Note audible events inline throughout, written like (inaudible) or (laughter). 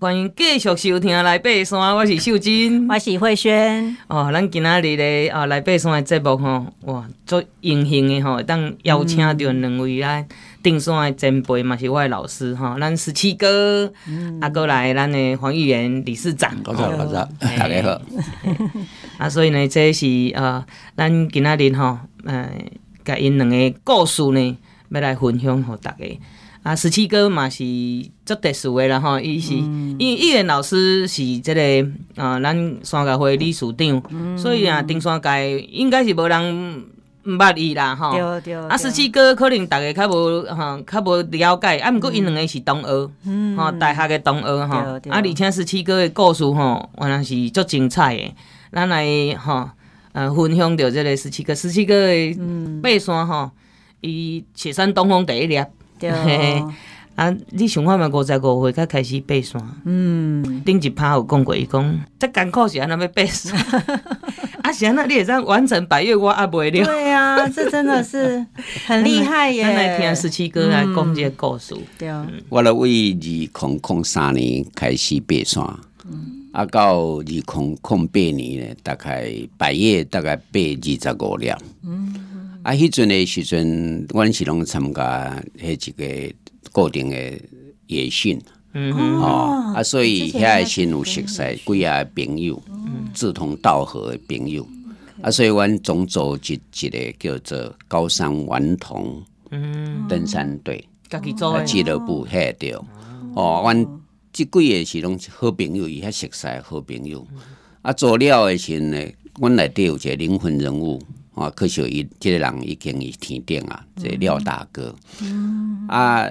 欢迎继续收听来爬山，我是秀珍，我是慧萱。哦，咱今仔日咧啊来爬山的节目吼，哇，足荣幸的吼，当邀请到两位咱登山的前辈嘛，是我的老师哈，咱十七哥，啊，过来咱的黄玉元理事长，好，好，好，大家好。(laughs) 啊，所以呢，这是呃，咱今仔日吼，呃，甲因两个故事呢，要来分享给大家。啊，十七哥嘛是足特殊的啦吼，伊是、嗯、因为玉元老师是这个啊，咱山脚会理事长，嗯、所以啊，登山界应该是无人毋捌伊啦吼。对对。啊，十七哥可能大家较无吼，较无了解，啊，毋过因两个是同学，吼、嗯，大学嘅同学吼。啊，而且十七哥嘅故事吼，原来是足精彩的，咱来吼，呃，分享着这个十七哥，十七哥嘅爬山吼，伊雪山东风第一粒。对 (laughs) 啊，你想看嘛？五十五岁才开始爬山。嗯，顶一趴有讲过，伊讲这艰苦是安那要爬山？(laughs) 啊，是安怎你会当完成百岳，我还袂了。对啊，这真的是很厉害耶！来听十七哥来讲这个故事。对啊，我来为二零零三年开始爬山，嗯，啊，到二零零八年呢，大概百岳大概爬二十五了。嗯。啊，迄阵诶时阵，阮是拢参加迄一个固定诶野训，嗯哦，啊，所以遐先有熟悉几啊朋友，志同道合的朋友，啊，所以阮总组一一个叫做高山顽童，嗯，登山队，家己做俱乐部遐着，哦，阮即几个是拢好朋友，伊遐熟悉好朋友，啊，做了诶时阵呢，阮内底有一个灵魂人物。啊，可惜伊即个人已经伊天顶啊，这廖大哥，嗯、啊，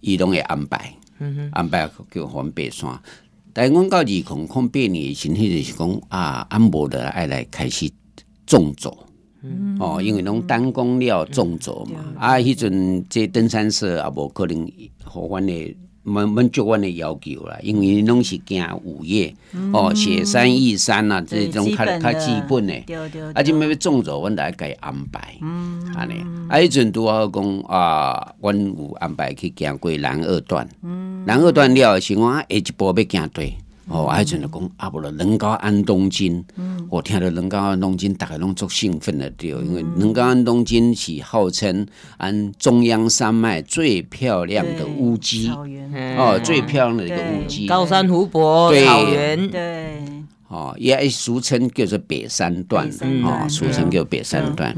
伊拢会安排，嗯、安排叫阮爬山。但阮到二零零八年时，迄就是讲啊，安无的爱来开始纵走，嗯、哦，因为拢单工了纵走嘛，嗯、啊，迄阵这登山社也无可能互阮的。满满足阮的要求啦，因为拢是行五岳哦，雪山、玉山啊，这种较较基本的，啊，就咩要种着，阮来给安排，安尼。啊，迄阵拄好讲啊，阮有安排去行过南二段，南二段了是我下一步要行对。哦，还阵就讲啊，不了能高安东京，我听到能高安东京，大家拢足兴奋的对，因为能高安东京是号称安中央山脉最漂亮的乌鸡，哦，最漂亮的一个乌鸡，高山湖泊草原，对，哦，也俗称叫做北山段，哦，俗称叫北山段，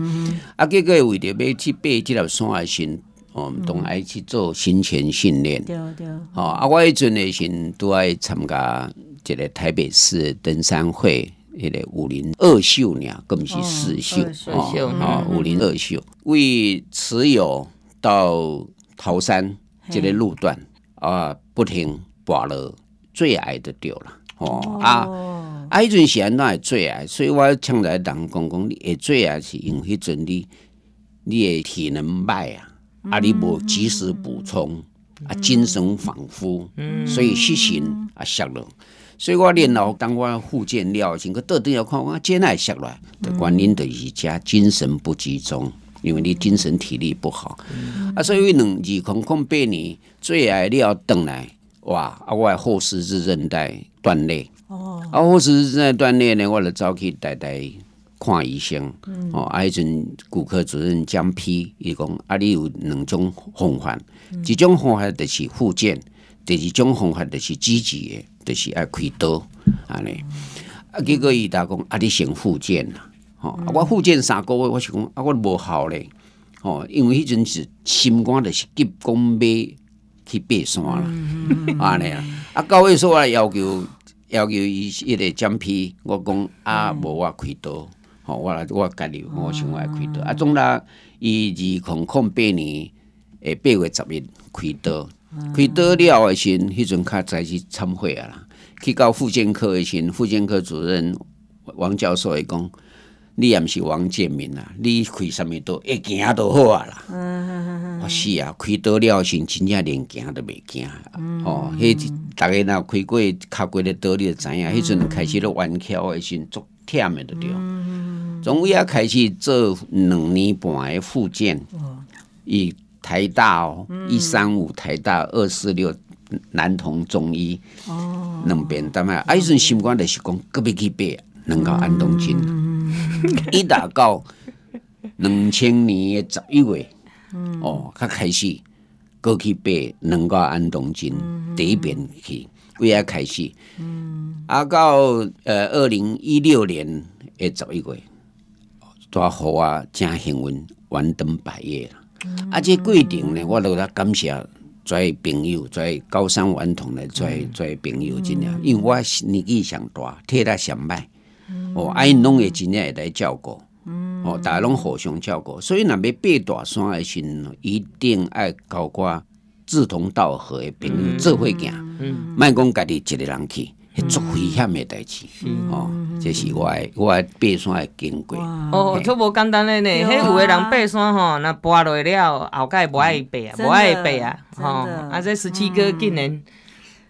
啊，结果为着要去爬这条山的时，哦，都爱去做行前训练，对对，哦，啊，我迄阵的时都爱参加。一个台北市登山会，那个武林二秀呢，更是四秀。哦，啊，武林二秀，为持有到桃山这个路段啊，不停跋了最矮的掉了。哦啊，啊，迄阵时安怎会最矮，所以我常来人讲讲，你会最矮是因为迄阵你你的体能歹啊，啊，你无及时补充啊，精神恍惚，所以失神啊，摔了。所以我练老，当我复健了，先个倒转要看我肩来下来的原因就是加精神不集中，因为你精神体力不好。嗯、啊，所以两二零零八年最爱了等来，哇！啊，我后十字韧带断裂。哦。啊，后十字韧带断裂呢，我就走去带带看医生。嗯、哦，啊，迄阵骨科主任江批伊讲，啊，你有两种方法，一种方法就是复健，第二种方法就是积极的。就是爱开刀，安尼。啊，结果伊大讲啊，你先复健啦，吼，啊我复健三个月，我是讲啊，我无效咧，吼，因为迄阵是心肝着是急讲要去爬山啦，安尼啊，啊，到尾说我要求要求伊迄个奖批，我讲啊，无我开刀，吼，我来我家己我想我爱开刀，啊，总啦，伊二零零八年诶八月十日开刀。开刀了的时，迄阵较早去参会啊啦。去到复健科的时，复健科主任王教授会讲：“你也毋是王建民啊，你开什么刀一行都好啊啦。”嗯嗯是啊，开刀了时，真正连行都袂行。哦，迄大个若开过敲过的刀，你就知影。迄阵开始咧弯桥的时，足忝的着对。从尾啊开始做两年半的复健，以。台大哦，一三五台大二四六男童中医哦，两边但嘛，啊，迄阵心肝就是讲，隔壁去爬能够安东金，一打到两千年的十一月，哦，较开始过去爬能够安东金第一遍去，为啊开始，嗯啊到呃二零一六年诶十一月，大雨啊真幸运，完登百岳了。啊，这过程呢，我都来感谢这些朋友，这些高山顽童的这些这些朋友，真的，因为我年纪上大，体力上歹，哦，啊，因拢会真正会来照顾，哦，大家拢互相照顾，所以若要爬大山的时阵，一定爱交挂志同道合的朋友做伙行，莫讲家己一个人去。足危险的代志，哦，这是我的我的爬山的经过。哦，足无简单嘞呢，迄有的人爬山吼，那跋落了后盖无爱爬啊，无爱爬啊，吼，啊这十七哥竟然。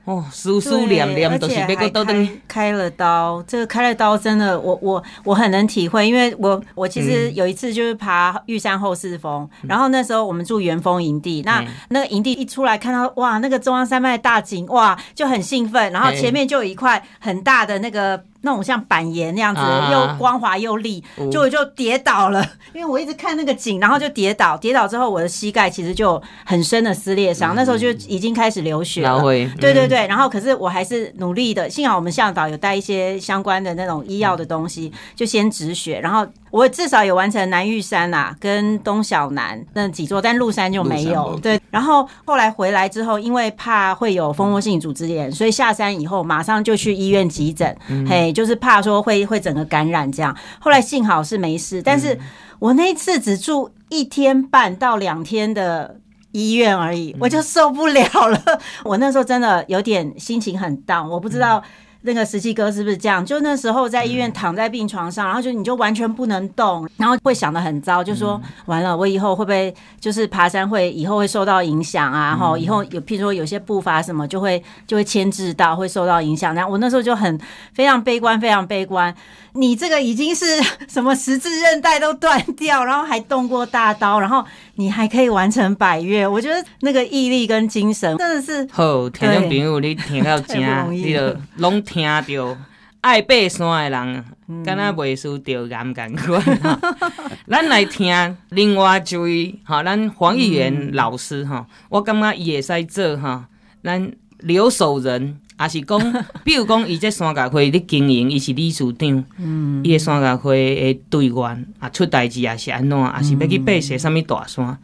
哦，思思念念都是别个都等开了刀，这个开了刀真的，我我我很能体会，因为我我其实有一次就是爬玉山后四峰，嗯、然后那时候我们住元丰营地，那、嗯、那个营地一出来看到哇，那个中央山脉大景哇，就很兴奋，然后前面就有一块很大的那个。那种像板岩那样子，又光滑又立，就我就跌倒了，(laughs) 因为我一直看那个景，然后就跌倒。跌倒之后，我的膝盖其实就很深的撕裂伤，那时候就已经开始流血了。对对对，然后可是我还是努力的，幸好我们向导有带一些相关的那种医药的东西，就先止血，然后。我至少有完成南玉山呐、啊，跟东小南那几座，但鹿山就没有。对，然后后来回来之后，因为怕会有蜂窝性组织炎，所以下山以后马上就去医院急诊，嗯、嘿，就是怕说会会整个感染这样。后来幸好是没事，但是我那次只住一天半到两天的医院而已，我就受不了了。我那时候真的有点心情很 down，我不知道。那个十七哥是不是这样？就那时候在医院躺在病床上，然后就你就完全不能动，然后会想的很糟，就说完了，我以后会不会就是爬山会以后会受到影响啊？然后以后有譬如说有些步伐什么就会就会牵制到，会受到影响。然后我那时候就很非常悲观，非常悲观。你这个已经是什么十字韧带都断掉，然后还动过大刀，然后你还可以完成百越，我觉得那个毅力跟精神真的是好。听众朋友，你听到这，你就拢听到爱爬山的人，敢若袂输着岩感官。(laughs) 咱来听另外一位哈，咱黄议员老师哈，我感觉伊会使做哈，咱留守人。也是讲，比如讲，伊这山脚会咧经营，伊是理事长，伊个山脚会的队员啊出代志也是安怎，也是要去爬些啥物大山，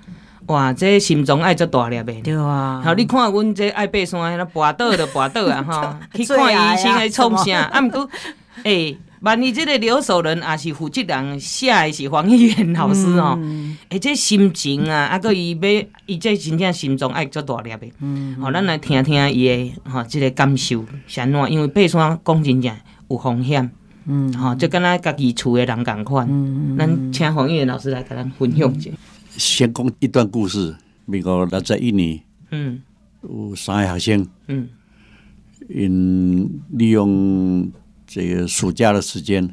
哇，这心脏爱足大粒的。对啊，好，你看阮这爱爬山，那跋倒就跋倒啊，(laughs) 吼，去看医生来创啥？啊，毋过，诶。万一这个留守人也是负责人写的是黄议员老师哦，哎、嗯，这心情啊，啊，个伊要伊这真正心中爱足大粒的，嗯，好，咱来听听伊的哈，这个感受是安怎？因为爬山讲真正有风险，嗯，好，就跟咱家己厝的人共款，嗯，咱请黄议员老师来跟咱分享一下。先讲一段故事，民国六十一年，嗯，有三个学生，嗯，因利用。这个暑假的时间，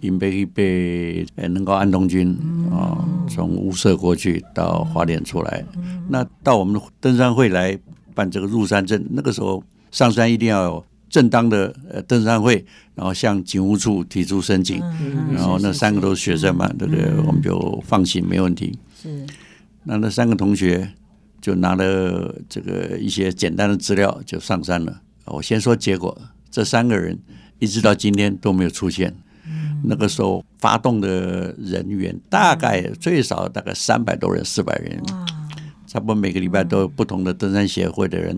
因被被能够安东军啊，从乌社过去到花莲出来，那到我们登山会来办这个入山证，那个时候上山一定要有正当的呃登山会，然后向警务处提出申请，然后那三个都是学生嘛，对不对？我们就放心，没问题。是，那那三个同学就拿了这个一些简单的资料就上山了。我先说结果，这三个人。一直到今天都没有出现。那个时候发动的人员大概最少大概三百多人、四百人，差不多每个礼拜都有不同的登山协会的人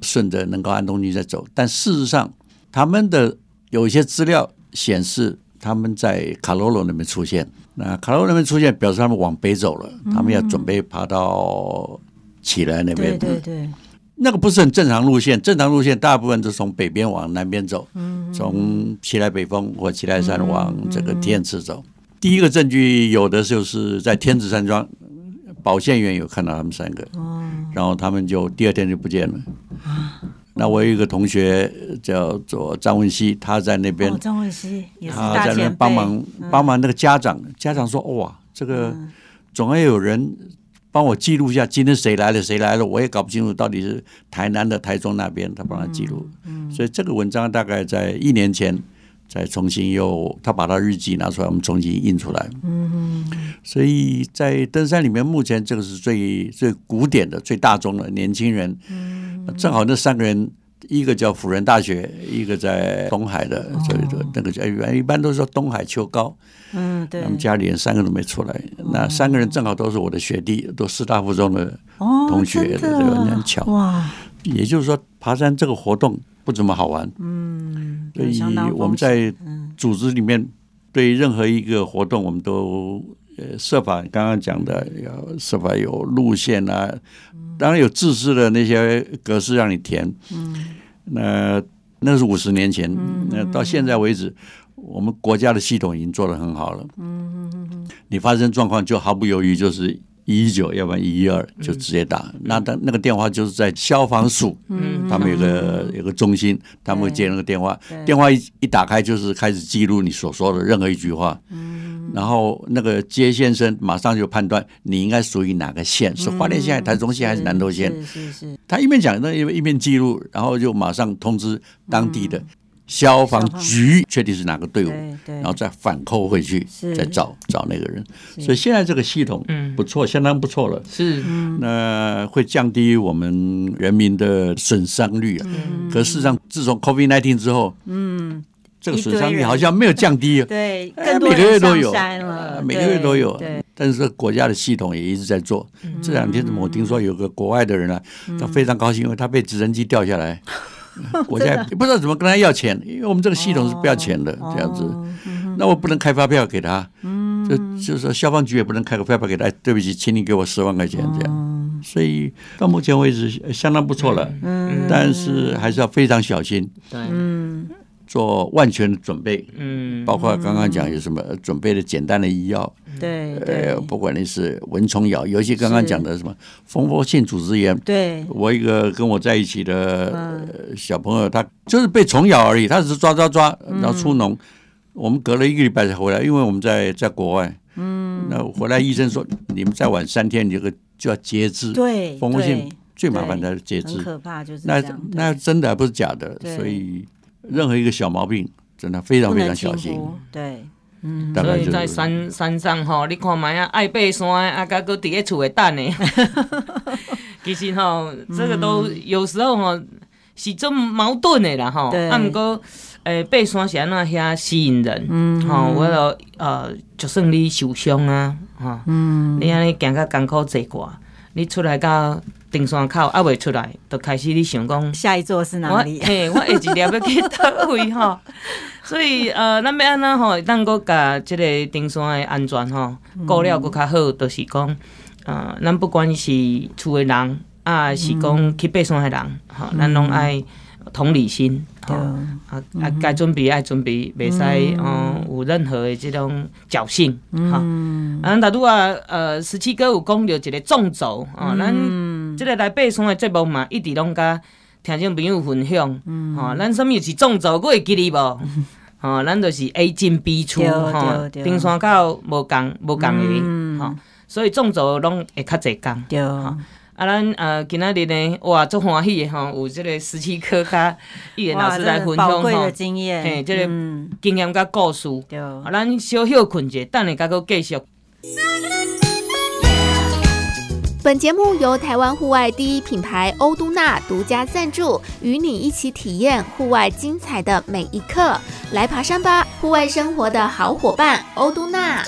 顺着能够安东尼在走。但事实上，他们的有一些资料显示他们在卡罗罗那边出现。那卡罗罗那边出现，表示他们往北走了，他们要准备爬到起来那边。对对对。那个不是很正常路线，正常路线大部分都从北边往南边走，从奇来北峰或奇来山往这个天池走。第一个证据有的就是在天池山庄，保线员有看到他们三个，然后他们就第二天就不见了。那我有一个同学叫做张文熙，他在那边，张文熙他在那边帮忙帮忙那个家长，家长说哇，这个总要有人。帮我记录一下今天谁来了谁来了，我也搞不清楚到底是台南的、台中那边，他帮他记录。嗯，所以这个文章大概在一年前再重新又他把他日记拿出来，我们重新印出来。嗯，所以在登山里面，目前这个是最最古典的、最大众的年轻人。嗯，正好那三个人。一个叫辅仁大学，一个在东海的，所以说那个叫一般都说东海秋高。嗯，对。他们家里人三个都没出来，那三个人正好都是我的学弟，都师大附中的同学，这个很巧。哇！也就是说，爬山这个活动不怎么好玩。嗯。所以我们在组织里面，对任何一个活动，我们都呃设法刚刚讲的要设法有路线啊。当然有自私的那些格式让你填，嗯，那那是五十年前，那到现在为止，我们国家的系统已经做得很好了，嗯，你发生状况就毫不犹豫就是一一九，要不然一一二就直接打，那那那个电话就是在消防署，嗯，他们有个有个中心，他们会接那个电话，电话一一打开就是开始记录你所说的任何一句话，嗯。然后那个接线生马上就判断你应该属于哪个县，是花莲县、台中县还是南投县？是是是。他一边讲，那一边一边记录，然后就马上通知当地的消防局，确定是哪个队伍，然后再反扣回去，再找找那个人。所以现在这个系统不错，相当不错了。是，那会降低我们人民的损伤率啊。可事实上，自从 COVID-19 之后，嗯。这个损伤率好像没有降低，(laughs) 对，每个月都有，每个月都有。但是国家的系统也一直在做。这两天我听说有个国外的人啊，他非常高兴，因为他被直升机掉下来，(laughs) 国家不知道怎么跟他要钱，因为我们这个系统是不要钱的，这样子。那我不能开发票给他，就就是说消防局也不能开个发票给他，对不起，请你给我十万块钱这样。所以到目前为止相当不错了，但是还是要非常小心。对，做万全的准备，嗯，包括刚刚讲有什么准备的简单的医药，对，呃，不管你是蚊虫咬，尤其刚刚讲的什么蜂窝性组织炎，对，我一个跟我在一起的小朋友，他就是被虫咬而已，他只是抓抓抓，然后出脓，我们隔了一个礼拜才回来，因为我们在在国外，嗯，那回来医生说你们再晚三天，你这个就要截肢，对，蜂窝性最麻烦的截肢，可怕就是那那真的还不是假的，所以。任何一个小毛病，真的非常非常小心。对，嗯，所以在山山上吼，你看嘛呀，爱爬山啊，甲搁伫咧厝诶等呢。(laughs) 其实吼，这个都有时候吼是种矛盾的啦吼。啊，毋过诶，爬山是安怎遐吸引人？嗯，吼，为了呃，就算你受伤啊，吼，嗯，你安尼行较艰苦坐挂，你出来到。登山口还未出来，就开始你想讲下一座是哪里？嘿，我下一粒要去 (laughs) 倒位吼。所以呃，咱要安怎吼，咱阁甲即个登山的安全吼顾了阁较好，就是讲呃，咱不管是厝的人啊，是讲去爬山的人，吼，咱拢爱同理心，吼啊啊，该准备爱准备，袂使嗯有任何的这种侥幸，哈。啊，大拄啊，呃，十七哥有讲到一个纵轴哦，咱。即个来爬山的节目嘛，一直拢甲听众朋友分享。吼，咱什么是纵轴，我会记哩无？(laughs) 吼，咱就是 A 进 B 出，吼，登山口无共无共的，吼，所以纵轴拢会较侪工。对，啊，咱呃今仔日呢，哇，足欢喜的吼，有即个十七科甲语言老师来分享吼，嘿，即个经验甲故事。对，啊，咱小休困一下，等下甲佫继续。本节目由台湾户外第一品牌欧都娜独家赞助，与你一起体验户外精彩的每一刻。来爬山吧，户外生活的好伙伴，欧都纳。